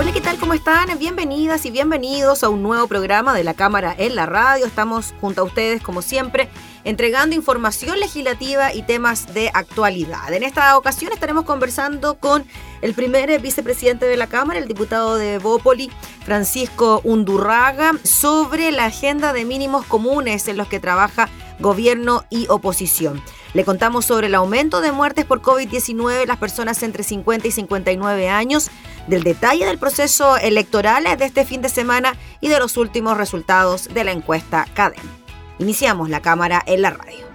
Hola, ¿qué tal? ¿Cómo están? Bienvenidas y bienvenidos a un nuevo programa de la Cámara en la Radio. Estamos junto a ustedes, como siempre, entregando información legislativa y temas de actualidad. En esta ocasión estaremos conversando con el primer vicepresidente de la Cámara, el diputado de Bópoli, Francisco Undurraga, sobre la agenda de mínimos comunes en los que trabaja gobierno y oposición. Le contamos sobre el aumento de muertes por COVID-19 en las personas entre 50 y 59 años, del detalle del proceso electoral de este fin de semana y de los últimos resultados de la encuesta CADEM. Iniciamos la cámara en la radio.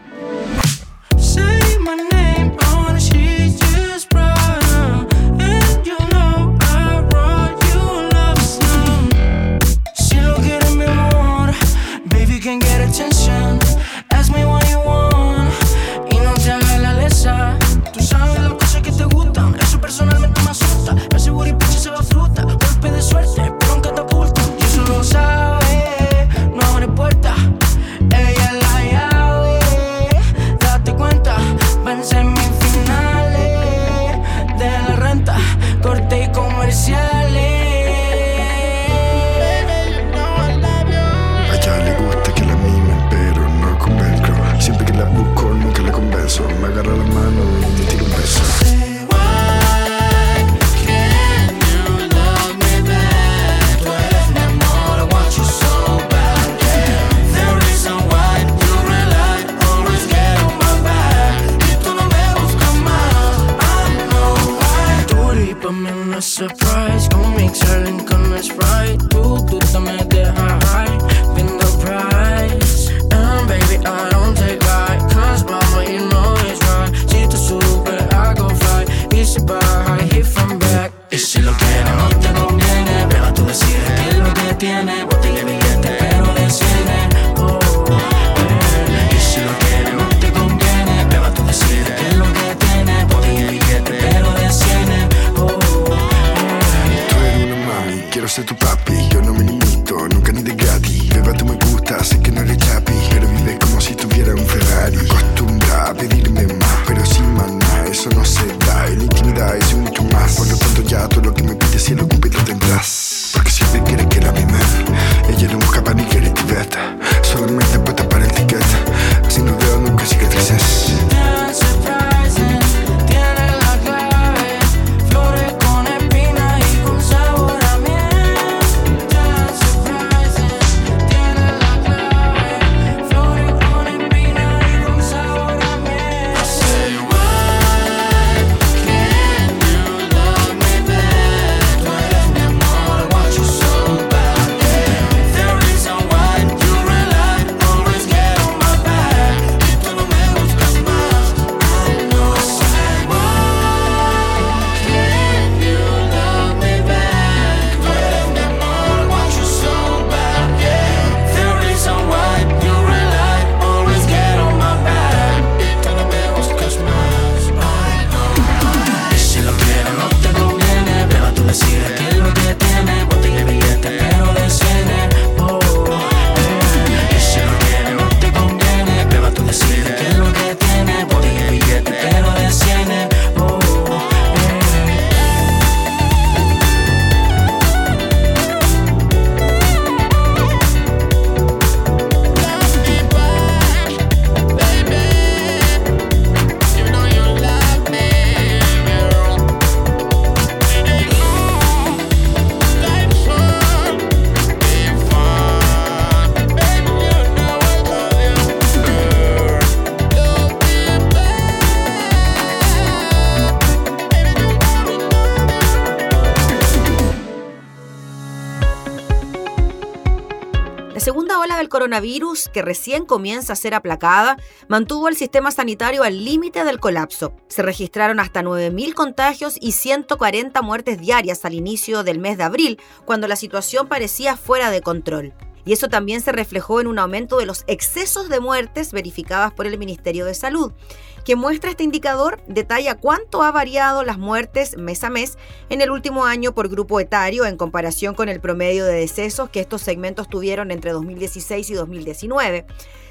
Coronavirus, que recién comienza a ser aplacada, mantuvo el sistema sanitario al límite del colapso. Se registraron hasta 9.000 contagios y 140 muertes diarias al inicio del mes de abril, cuando la situación parecía fuera de control y eso también se reflejó en un aumento de los excesos de muertes verificadas por el Ministerio de Salud, que muestra este indicador, detalla cuánto ha variado las muertes mes a mes en el último año por grupo etario en comparación con el promedio de decesos que estos segmentos tuvieron entre 2016 y 2019.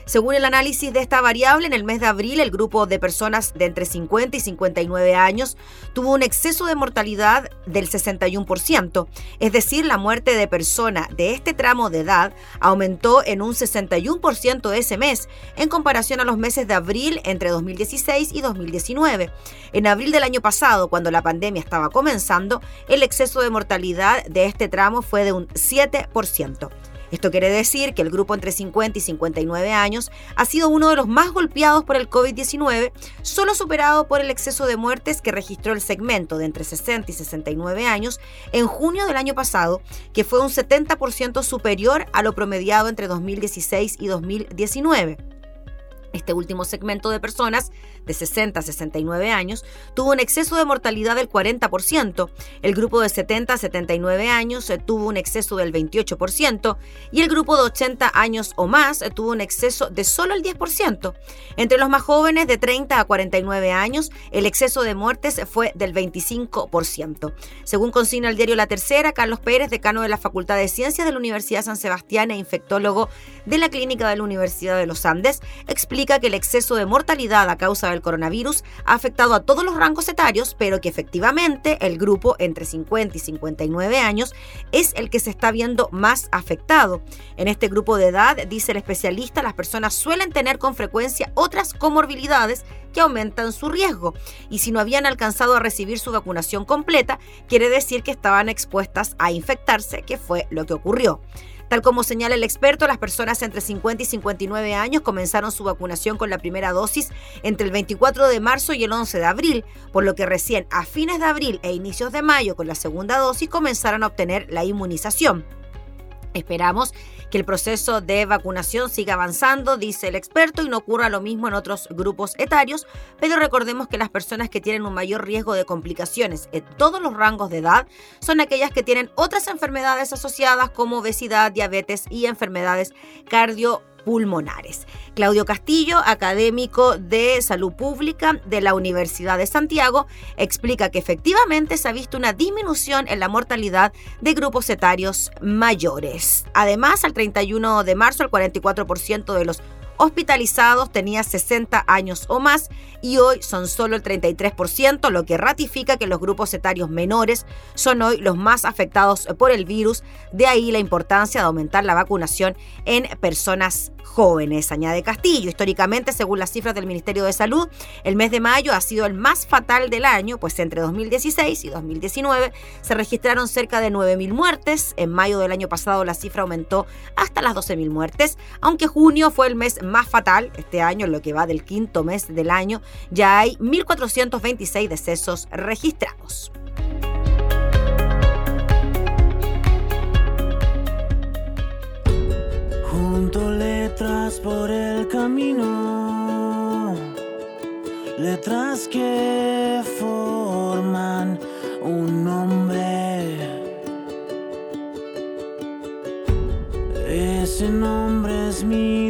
Según el análisis de esta variable, en el mes de abril el grupo de personas de entre 50 y 59 años tuvo un exceso de mortalidad del 61%, es decir, la muerte de persona de este tramo de edad aumentó en un 61% ese mes en comparación a los meses de abril entre 2016 y 2019. En abril del año pasado, cuando la pandemia estaba comenzando, el exceso de mortalidad de este tramo fue de un 7%. Esto quiere decir que el grupo entre 50 y 59 años ha sido uno de los más golpeados por el COVID-19, solo superado por el exceso de muertes que registró el segmento de entre 60 y 69 años en junio del año pasado, que fue un 70% superior a lo promediado entre 2016 y 2019. Este último segmento de personas de 60 a 69 años tuvo un exceso de mortalidad del 40%, el grupo de 70 a 79 años eh, tuvo un exceso del 28% y el grupo de 80 años o más eh, tuvo un exceso de solo el 10%. Entre los más jóvenes de 30 a 49 años, el exceso de muertes fue del 25%. Según consigna el diario La Tercera, Carlos Pérez, decano de la Facultad de Ciencias de la Universidad San Sebastián e infectólogo de la Clínica de la Universidad de los Andes, explica que el exceso de mortalidad a causa de el coronavirus ha afectado a todos los rangos etarios, pero que efectivamente el grupo entre 50 y 59 años es el que se está viendo más afectado. En este grupo de edad, dice el especialista, las personas suelen tener con frecuencia otras comorbilidades que aumentan su riesgo. Y si no habían alcanzado a recibir su vacunación completa, quiere decir que estaban expuestas a infectarse, que fue lo que ocurrió. Tal como señala el experto, las personas entre 50 y 59 años comenzaron su vacunación con la primera dosis entre el 24 de marzo y el 11 de abril, por lo que recién a fines de abril e inicios de mayo con la segunda dosis comenzaron a obtener la inmunización. Esperamos que el proceso de vacunación siga avanzando, dice el experto, y no ocurra lo mismo en otros grupos etarios, pero recordemos que las personas que tienen un mayor riesgo de complicaciones en todos los rangos de edad son aquellas que tienen otras enfermedades asociadas como obesidad, diabetes y enfermedades cardio pulmonares. Claudio Castillo, académico de salud pública de la Universidad de Santiago, explica que efectivamente se ha visto una disminución en la mortalidad de grupos etarios mayores. Además, al 31 de marzo, el 44% de los hospitalizados tenía 60 años o más y hoy son solo el 33%, lo que ratifica que los grupos etarios menores son hoy los más afectados por el virus, de ahí la importancia de aumentar la vacunación en personas jóvenes, añade Castillo. Históricamente, según las cifras del Ministerio de Salud, el mes de mayo ha sido el más fatal del año, pues entre 2016 y 2019 se registraron cerca de 9.000 muertes. En mayo del año pasado la cifra aumentó hasta las 12.000 muertes, aunque junio fue el mes más fatal este año, lo que va del quinto mes del año, ya hay 1.426 decesos registrados. Junto letras por el camino, letras que forman un nombre. Ese nombre es mi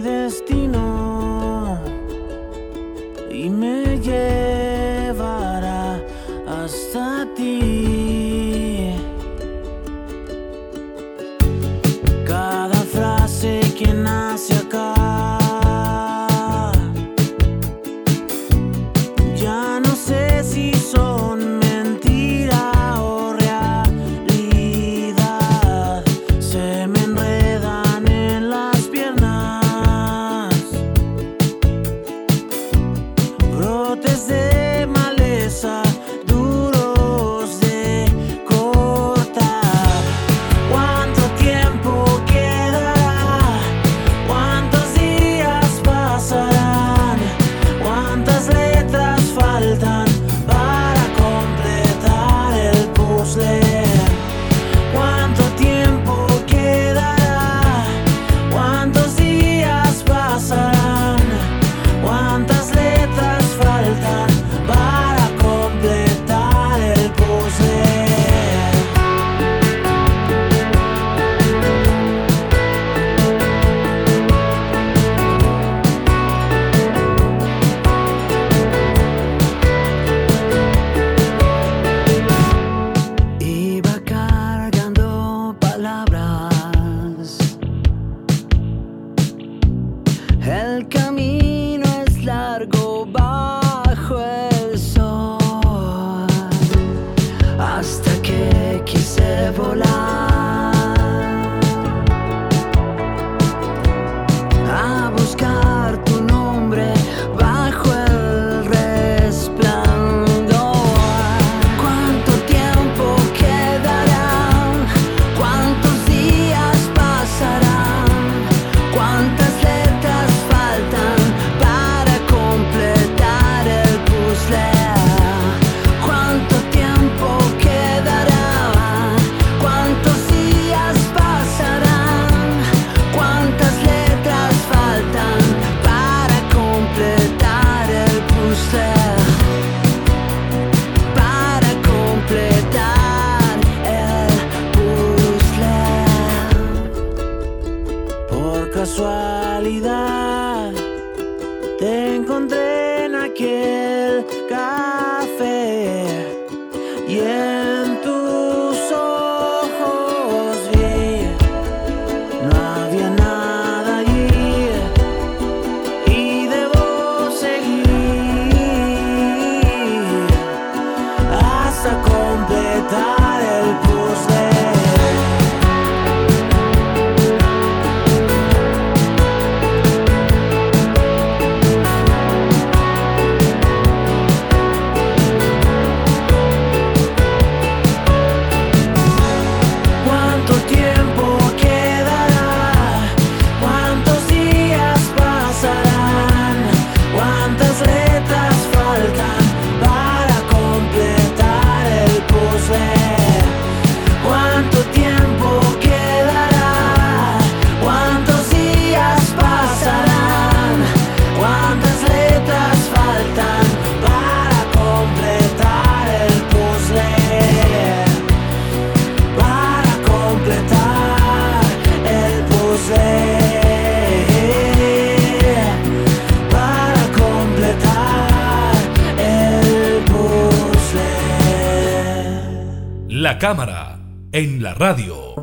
cámara, en la radio.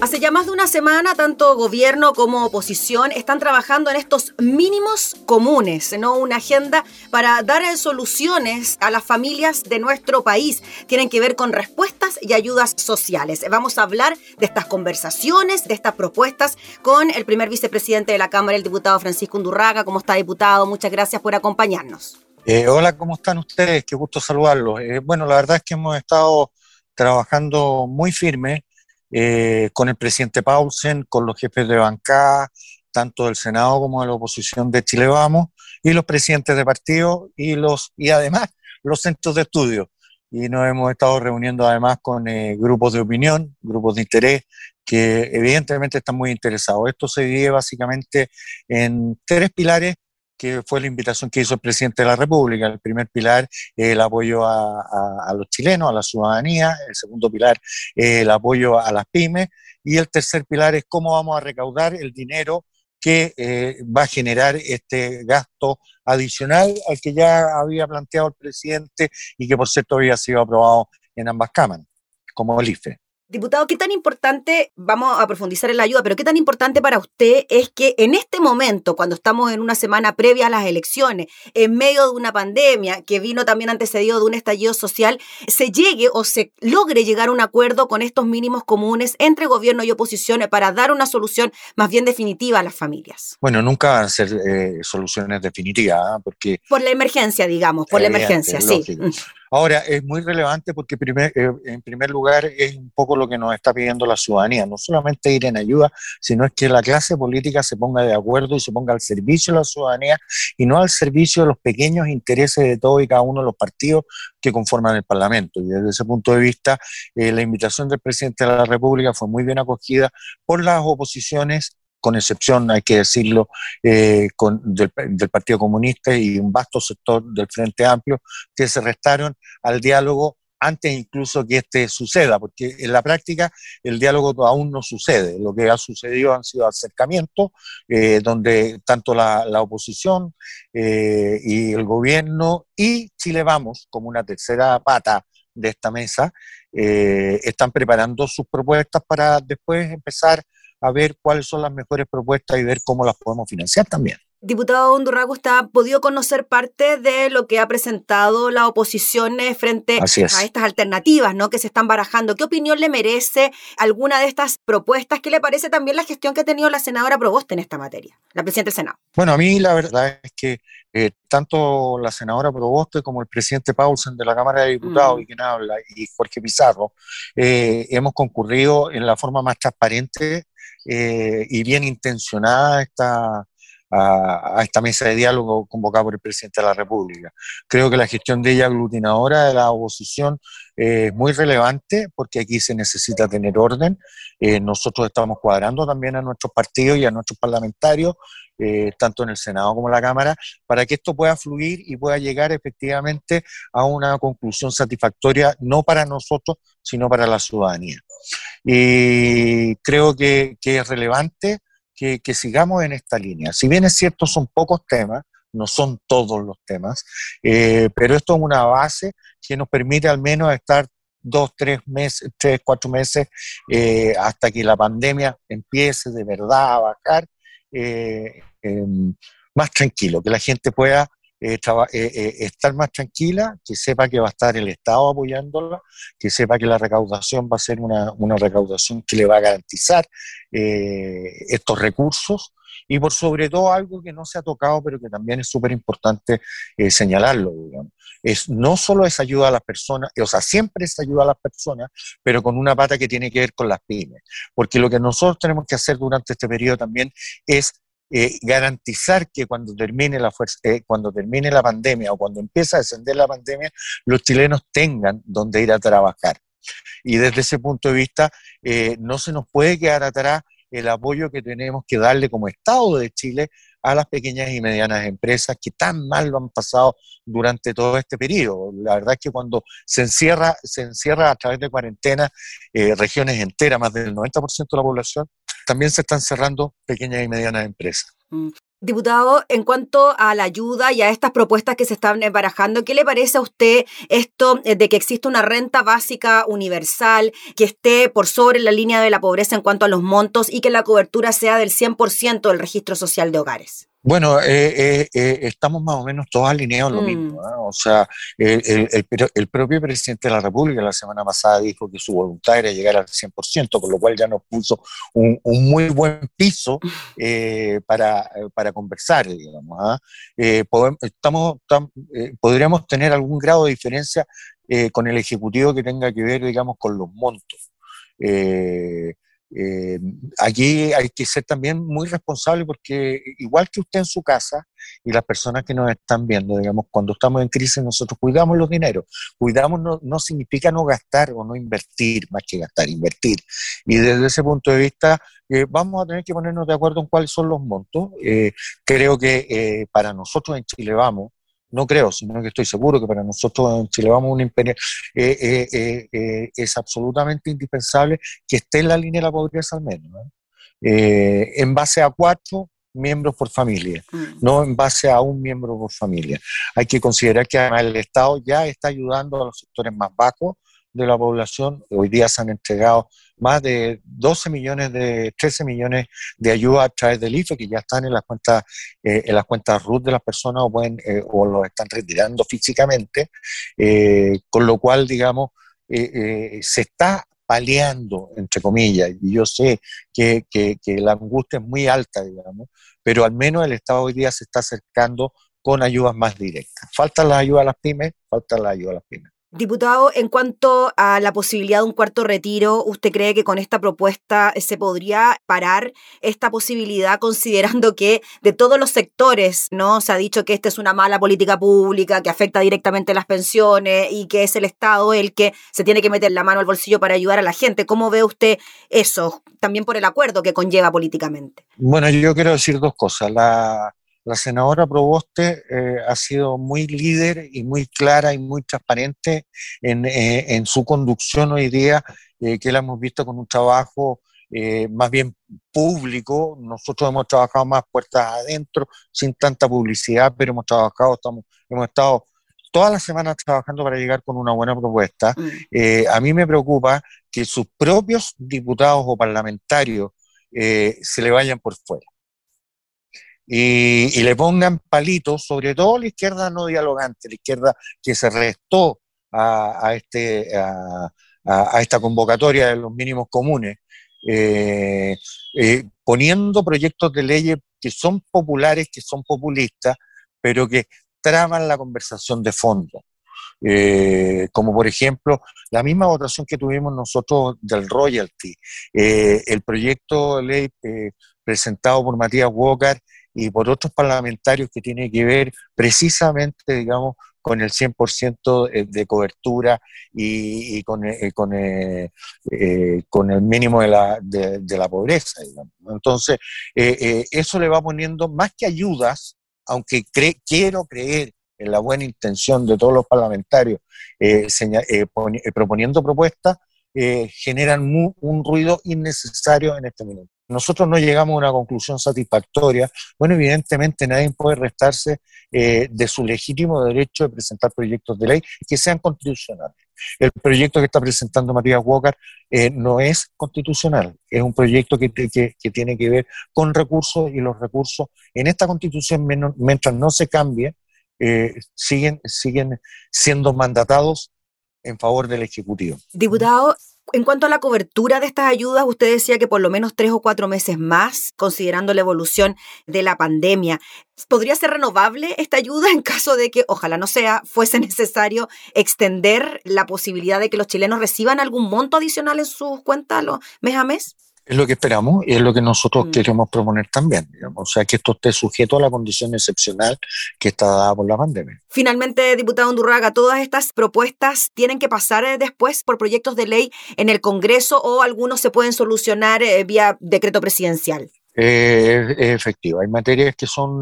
Hace ya más de una semana, tanto gobierno como oposición están trabajando en estos mínimos comunes, ¿no? Una agenda para dar soluciones a las familias de nuestro país. Tienen que ver con respuestas y ayudas sociales. Vamos a hablar de estas conversaciones, de estas propuestas con el primer vicepresidente de la Cámara, el diputado Francisco Undurraga. ¿Cómo está, diputado? Muchas gracias por acompañarnos. Eh, hola, ¿cómo están ustedes? Qué gusto saludarlos. Eh, bueno, la verdad es que hemos estado trabajando muy firme eh, con el presidente Paulsen, con los jefes de bancada, tanto del Senado como de la oposición de Chile Vamos, y los presidentes de partido y, los, y además los centros de estudio. Y nos hemos estado reuniendo además con grupos de opinión, grupos de interés, que evidentemente están muy interesados. Esto se divide básicamente en tres pilares que fue la invitación que hizo el presidente de la República. El primer pilar, el apoyo a, los chilenos, a la ciudadanía. El segundo pilar, el apoyo a las pymes. Y el tercer pilar es cómo vamos a recaudar el dinero que eh, va a generar este gasto adicional al que ya había planteado el presidente y que por cierto había sido aprobado en ambas cámaras, como el IFE. Diputado, ¿qué tan importante, vamos a profundizar en la ayuda, pero qué tan importante para usted es que en este momento, cuando estamos en una semana previa a las elecciones, en medio de una pandemia que vino también antecedido de un estallido social, se llegue o se logre llegar a un acuerdo con estos mínimos comunes entre gobierno y oposición para dar una solución más bien definitiva a las familias? Bueno, nunca van a ser eh, soluciones definitivas, ¿ah? porque... Por la emergencia, digamos, por la emergencia, sí. Ahora, es muy relevante porque eh, en primer lugar es un poco lo que nos está pidiendo la ciudadanía, no solamente ir en ayuda, sino es que la clase política se ponga de acuerdo y se ponga al servicio de la ciudadanía y no al servicio de los pequeños intereses de todos y cada uno de los partidos que conforman el Parlamento. Y desde ese punto de vista, eh, la invitación del presidente de la República fue muy bien acogida por las oposiciones con excepción, hay que decirlo, eh, del, Partido Comunista y un vasto sector del Frente Amplio, que se restaron al diálogo antes incluso que este suceda, porque en la práctica el diálogo aún no sucede. Lo que ha sucedido han sido acercamientos eh, donde tanto la, oposición eh, y el gobierno y Chile Vamos, como una tercera pata de esta mesa, están preparando sus propuestas para después empezar a ver cuáles son las mejores propuestas y ver cómo las podemos financiar también. Diputado Undurrago, ¿usted ha podido conocer parte de lo que ha presentado la oposición frente a estas alternativas ¿no? que se están barajando? ¿Qué opinión le merece alguna de estas propuestas? ¿Qué le parece también la gestión que ha tenido la senadora Proboste en esta materia, la presidenta del Senado? Bueno, a mí la verdad es que eh, tanto la senadora Proboste como el presidente Paulsen de la Cámara de Diputados, mm. y quien habla, y Jorge Pizarro, eh, hemos concurrido en la forma más transparente y bien intencionada esta a, esta mesa de diálogo convocada por el presidente de la República. Creo que la gestión de ella aglutinadora de la oposición es muy relevante porque aquí se necesita tener orden. Eh, nosotros estamos cuadrando también a nuestros partidos y a nuestros parlamentarios, eh, tanto en el Senado como en la Cámara, para que esto pueda fluir y pueda llegar efectivamente a una conclusión satisfactoria, no para nosotros, sino para la ciudadanía. Y creo que, es relevante que, sigamos en esta línea. Si bien es cierto, son pocos temas, no son todos los temas, eh, pero esto es una base que nos permite al menos estar dos, tres meses, tres, cuatro meses eh, hasta que la pandemia empiece de verdad a bajar, eh, em, más tranquilo, que la gente pueda eh, eh, eh, estar más tranquila, que sepa que va a estar el Estado apoyándola, que sepa que la recaudación va a ser una, una recaudación que le va a garantizar estos recursos. Y por sobre todo algo que no se ha tocado, pero que también es súper importante señalarlo, Es, no solo es ayuda a las personas, o sea, siempre es ayuda a las personas, pero con una pata que tiene que ver con las pymes, porque lo que nosotros tenemos que hacer durante este periodo también es eh, garantizar que cuando termine, la fuerza, eh, cuando termine la pandemia o cuando empiece a descender la pandemia, los chilenos tengan donde ir a trabajar. Y desde ese punto de vista, eh, no se nos puede quedar atrás el apoyo que tenemos que darle como Estado de Chile a las pequeñas y medianas empresas que tan mal lo han pasado durante todo este periodo. La verdad es que cuando se encierra, se encierra a través de cuarentena regiones enteras, más del 90% de la población, también se están cerrando pequeñas y medianas empresas. Mm. Diputado, en cuanto a la ayuda y a estas propuestas que se están barajando, ¿qué le parece a usted esto eh, de que existe una renta básica universal que esté por sobre la línea de la pobreza en cuanto a los montos y que la cobertura sea del 100% del registro social de hogares? Bueno, eh, eh, eh, estamos más o menos todos alineados en lo mismo. Mm. O sea, el, propio presidente de la República la semana pasada dijo que su voluntad era llegar al 100%, con lo cual ya nos puso un, muy buen piso para, para, conversar, digamos. ¿ah? estamos, podríamos tener algún grado de diferencia con el Ejecutivo que tenga que ver, digamos, con los montos. Eh, aquí hay que ser también muy responsable porque igual que usted en su casa y las personas que nos están viendo, digamos, cuando estamos en crisis nosotros cuidamos los dineros. Cuidamos no, significa no gastar o no invertir, más que gastar, invertir. Y desde ese punto de vista eh, vamos a tener que ponernos de acuerdo en cuáles son los montos. Eh, creo que para nosotros en Chile Vamos, no creo, sino que estoy seguro que para nosotros en Chile vamos un imperio, eh, eh, eh, es absolutamente indispensable que esté en la línea de la pobreza al menos, en base a cuatro miembros por familia, mm. no en base a un miembro por familia. Hay que considerar que además el Estado ya está ayudando a los sectores más bajos de la población. Hoy día se han entregado más de 12 millones de 13 millones de ayuda a través del IFE que ya están en las cuentas eh, en las cuentas RUT de las personas o pueden eh, o los están retirando físicamente eh, con lo cual digamos se está paliando entre comillas y yo sé que, que la angustia es muy alta digamos pero al menos el Estado hoy día se está acercando con ayudas más directas. Faltan las ayudas a las pymes, faltan las ayudas a las pymes. Diputado, en cuanto a la posibilidad de un cuarto retiro, ¿usted cree que con esta propuesta se podría parar esta posibilidad considerando que de todos los sectores, ¿no? Se ha dicho que esta es una mala política pública que afecta directamente las pensiones y que es el Estado el que se tiene que meter la mano al bolsillo para ayudar a la gente. ¿Cómo ve usted eso? También por el acuerdo que conlleva políticamente. Bueno, yo quiero decir dos cosas. La, la senadora Proboste eh, ha sido muy líder y muy clara y muy transparente en, eh, su conducción hoy día, eh, que la hemos visto con un trabajo más bien público. Nosotros hemos trabajado más puertas adentro, sin tanta publicidad, pero hemos trabajado, estamos, hemos estado todas las semanas trabajando para llegar con una buena propuesta. Mm. a mí me preocupa que sus propios diputados o parlamentarios se le vayan por fuera. Y, le pongan palitos, sobre todo la izquierda no dialogante, la izquierda que se restó a, este, a, esta convocatoria de los mínimos comunes, eh, eh, poniendo proyectos de leyes que son populares, que son populistas, pero que traban la conversación de fondo. Eh, como por ejemplo la misma votación que tuvimos nosotros del royalty, el proyecto de ley presentado por Matías Walker y por otros parlamentarios que tiene que ver precisamente, digamos, con el 100% eh, de cobertura y, con, eh, con, eh, con, el mínimo de la, de, la pobreza. Digamos. Entonces, eso le va poniendo más que ayudas, aunque quiero creer en la buena intención de todos los parlamentarios proponiendo propuestas, generan un ruido innecesario en este momento nosotros no llegamos a una conclusión satisfactoria, bueno, evidentemente nadie puede restarse eh, de su legítimo derecho de presentar proyectos de ley que sean constitucionales. El proyecto que está presentando Matías Walker eh, no es constitucional, es un proyecto que, tiene que ver con recursos y los recursos en esta constitución, mientras no se cambie, eh, siguen, siguen siendo mandatados en favor del Ejecutivo. Diputado, en cuanto a la cobertura de estas ayudas, usted decía que por lo menos tres o cuatro meses más, considerando la evolución de la pandemia. ¿Podría ser renovable esta ayuda en caso de que, ojalá no sea, fuese necesario extender la posibilidad de que los chilenos reciban algún monto adicional en sus cuentas mes a mes? Es lo que esperamos y es lo que nosotros mm. queremos proponer también. O sea, que esto esté sujeto a la condición excepcional que está dada por la pandemia. Finalmente, diputado Undurraga, ¿todas estas propuestas tienen que pasar eh, después por proyectos de ley en el Congreso o algunos se pueden solucionar eh, vía decreto presidencial? Eh, es efectivo. Hay materias que son,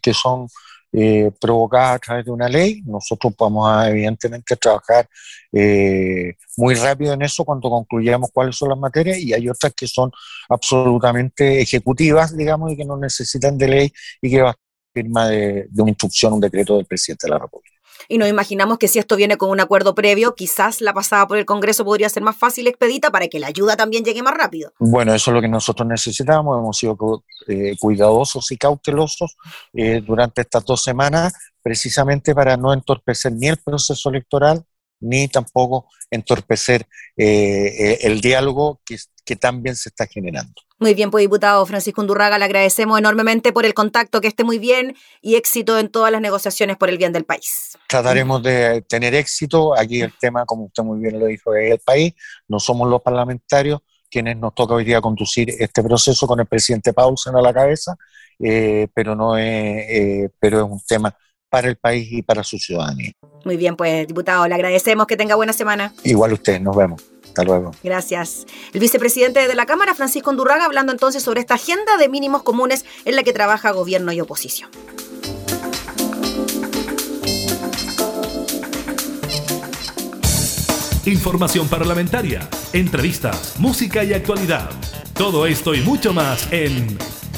que son eh, provocada a través de una ley. Nosotros vamos a, evidentemente, trabajar eh, muy rápido en eso cuando concluyamos cuáles son las materias y hay otras que son absolutamente ejecutivas, digamos, y que no necesitan de ley y que va a firma de una instrucción, un decreto del presidente de la República y nos imaginamos que si esto viene con un acuerdo previo, quizás la pasada por el Congreso podría ser más fácil expedita para que la ayuda también llegue más rápido. Bueno, eso es lo que nosotros necesitamos. Hemos sido eh, cuidadosos y cautelosos eh, durante estas dos semanas, precisamente para no entorpecer ni el proceso electoral ni tampoco entorpecer eh, el diálogo que, que también se está generando. Muy bien, pues diputado Francisco Undurraga, le agradecemos enormemente por el contacto, que esté muy bien y éxito en todas las negociaciones por el bien del país. Trataremos de tener éxito. Aquí el tema, como usted muy bien lo dijo, es el país. No somos los parlamentarios quienes nos toca hoy día conducir este proceso con el presidente Paulsen a la cabeza, eh, pero, no es, eh, pero es un tema para el país y para su ciudadanía. Muy bien, pues diputado, le agradecemos que tenga buena semana. Igual usted, nos vemos. Hasta luego. Gracias. El vicepresidente de la Cámara, Francisco Undurraga, hablando entonces sobre esta agenda de mínimos comunes en la que trabaja gobierno y oposición. Información parlamentaria, entrevistas, música y actualidad. Todo esto y mucho más en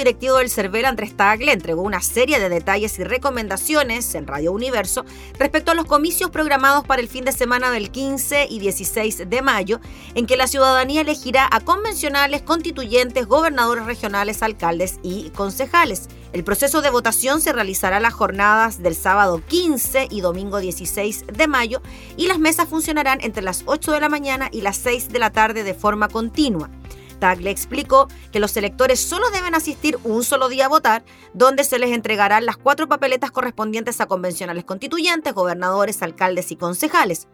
Directivo del CERVEL, Andrés Tagle, entregó una serie de detalles y recomendaciones en Radio Universo respecto a los comicios programados para el fin de semana del 15 y 16 de mayo, en que la ciudadanía elegirá a convencionales, constituyentes, gobernadores regionales, alcaldes y concejales. El proceso de votación se realizará las jornadas del sábado 15 y domingo 16 de mayo y las mesas funcionarán entre las 8 de la mañana y las 6 de la tarde de forma continua. Tagle explicó que los electores solo deben asistir un solo día a votar, donde se les entregarán las cuatro papeletas correspondientes a convencionales constituyentes, gobernadores, alcaldes y concejales.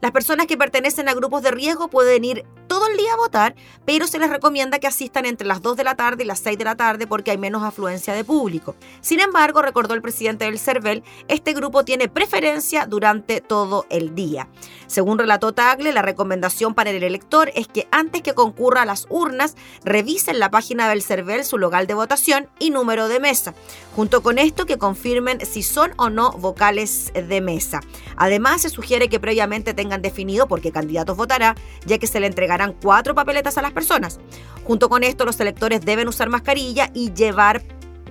Las personas que pertenecen a grupos de riesgo pueden ir todo el día a votar, pero se les recomienda que asistan entre las 2 de la tarde y las 6 de la tarde porque hay menos afluencia de público. Sin embargo, recordó el presidente del CERVEL, este grupo tiene preferencia durante todo el día. Según relató Tagle, la recomendación para el elector es que antes que concurra a las urnas, revisen la página del CERVEL su local de votación y número de mesa. Junto con esto, que confirmen si son o no vocales de mesa. Además, se sugiere que previamente tengan definido por qué candidatos votará, ya que se le cuatro papeletas a las personas. Junto con esto, los electores deben usar mascarilla y llevar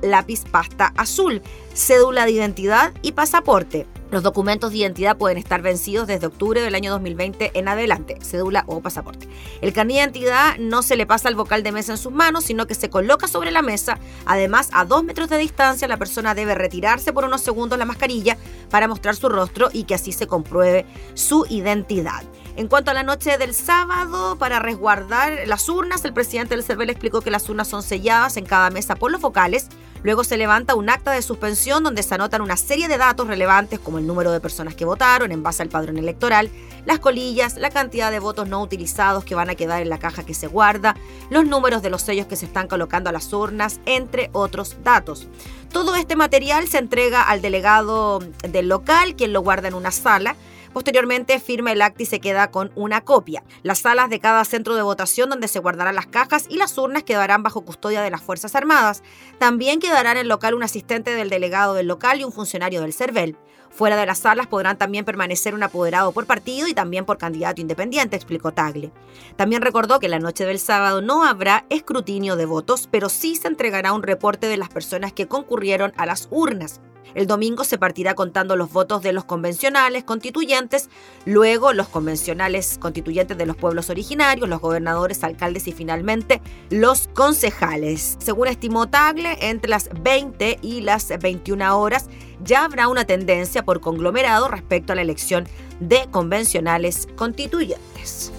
lápiz pasta azul, cédula de identidad y pasaporte. Los documentos de identidad pueden estar vencidos desde octubre del año 2020 en adelante, cédula o pasaporte. El carnet de identidad no se le pasa al vocal de mesa en sus manos, sino que se coloca sobre la mesa. Además, a dos metros de distancia, la persona debe retirarse por unos segundos la mascarilla para mostrar su rostro y que así se compruebe su identidad. En cuanto a la noche del sábado, para resguardar las urnas, el presidente del CERVEL explicó que las urnas son selladas en cada mesa por los vocales. Luego se levanta un acta de suspensión donde se anotan una serie de datos relevantes como el número de personas que votaron en base al padrón electoral, las colillas, la cantidad de votos no utilizados que van a quedar en la caja que se guarda, los números de los sellos que se están colocando a las urnas, entre otros datos. Todo este material se entrega al delegado del local, quien lo guarda en una sala. Posteriormente firma el acta y se queda con una copia. Las salas de cada centro de votación donde se guardarán las cajas y las urnas quedarán bajo custodia de las Fuerzas Armadas. También quedará en el local un asistente del delegado del local y un funcionario del CERVEL. Fuera de las salas podrán también permanecer un apoderado por partido y también por candidato independiente, explicó Tagle. También recordó que la noche del sábado no habrá escrutinio de votos, pero sí se entregará un reporte de las personas que concurrieron a las urnas. El domingo se partirá contando los votos de los convencionales constituyentes, luego los convencionales constituyentes de los pueblos originarios, los gobernadores, alcaldes y finalmente los concejales. Según estimó Tagle, entre las 20 y las 21 horas ya habrá una tendencia por conglomerado respecto a la elección de convencionales constituyentes.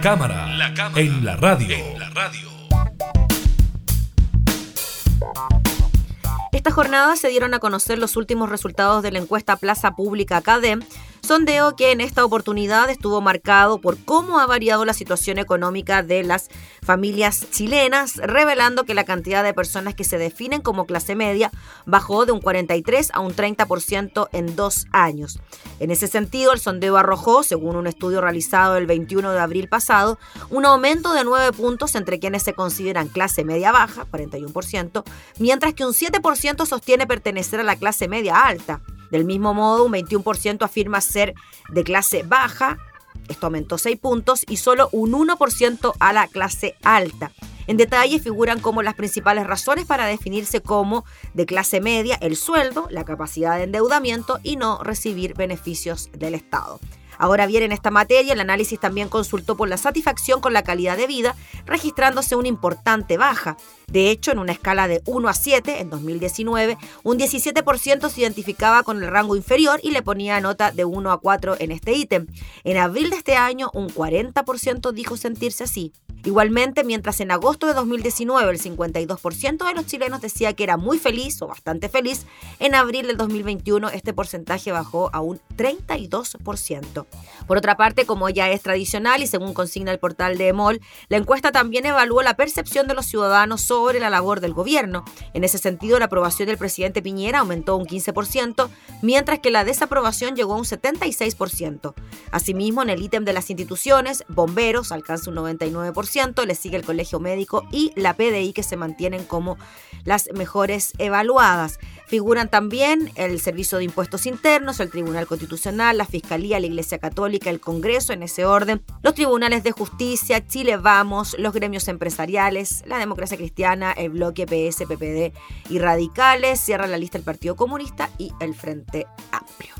La cámara, la cámara en la radio. En la radio. Esta jornada se dieron a conocer los últimos resultados de la encuesta Plaza Pública CADEM, sondeo que en esta oportunidad estuvo marcado por cómo ha variado la situación económica de las familias chilenas, revelando que la cantidad de personas que se definen como clase media bajó de un 43 a un 30% en dos años. En ese sentido, el sondeo arrojó, según un estudio realizado el 21 de abril pasado, un aumento de 9 puntos entre quienes se consideran clase media baja, 41%, mientras que un 7% sostiene pertenecer a la clase media alta. Del mismo modo, un 21% afirma ser de clase baja, esto aumentó 6 puntos, y solo un 1% a la clase alta. En detalle figuran como las principales razones para definirse como de clase media el sueldo, la capacidad de endeudamiento y no recibir beneficios del Estado. Ahora bien, en esta materia, el análisis también consultó por la satisfacción con la calidad de vida, registrándose una importante baja. De hecho, en una escala de 1 a 7, en 2019, un 17% se identificaba con el rango inferior y le ponía nota de 1 a 4 en este ítem. En abril de este año, un 40% dijo sentirse así. Igualmente, mientras en agosto de 2019 el 52% de los chilenos decía que era muy feliz o bastante feliz, en abril del 2021 este porcentaje bajó a un 32%. Por otra parte, como ya es tradicional y según consigna el portal de EMOL, la encuesta también evaluó la percepción de los ciudadanos sobre la labor del gobierno. En ese sentido, la aprobación del presidente Piñera aumentó un 15%, mientras que la desaprobación llegó a un 76%. Asimismo, en el ítem de las instituciones, bomberos alcanza un 99%, le sigue el Colegio Médico y la PDI que se mantienen como las mejores evaluadas. Figuran también el Servicio de Impuestos Internos, el Tribunal Constitucional, la Fiscalía, la Iglesia Católica, el Congreso en ese orden, los tribunales de justicia, Chile Vamos, los gremios empresariales, la democracia cristiana, el bloque PS, PPD y radicales, cierra la lista el Partido Comunista y el Frente Amplio.